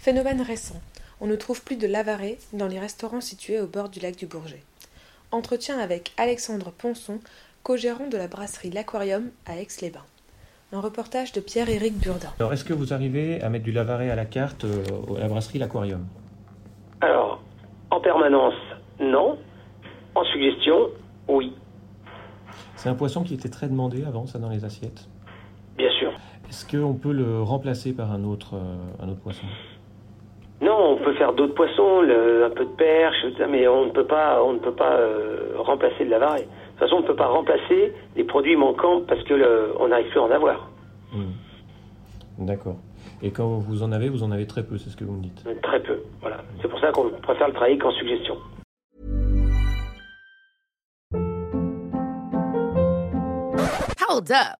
Phénomène récent. On ne trouve plus de lavaré dans les restaurants situés au bord du lac du Bourget. Entretien avec Alexandre Ponson, co-gérant de la brasserie L'Aquarium à Aix-les-Bains. Un reportage de Pierre-Éric Burdin. Alors, est-ce que vous arrivez à mettre du lavaret à la carte euh, à la brasserie L'Aquarium? Alors, en permanence, non. En suggestion, oui. C'est un poisson qui était très demandé avant, ça, dans les assiettes? Bien sûr. Est-ce qu'on peut le remplacer par un autre, euh, un autre poisson? Non, on peut faire d'autres poissons, le- un peu de perche, mais on ne peut pas, on ne peut pas euh, remplacer le lavaret. De toute façon, on ne peut pas remplacer les produits manquants parce que le- on n'arrive plus à en avoir. Hmm. D'accord. Et quand vous en avez, vous en avez très peu, c'est ce que vous me dites. Très peu. Voilà. C'est pour ça qu'on préfère le travailler qu'en suggestion. Hold up.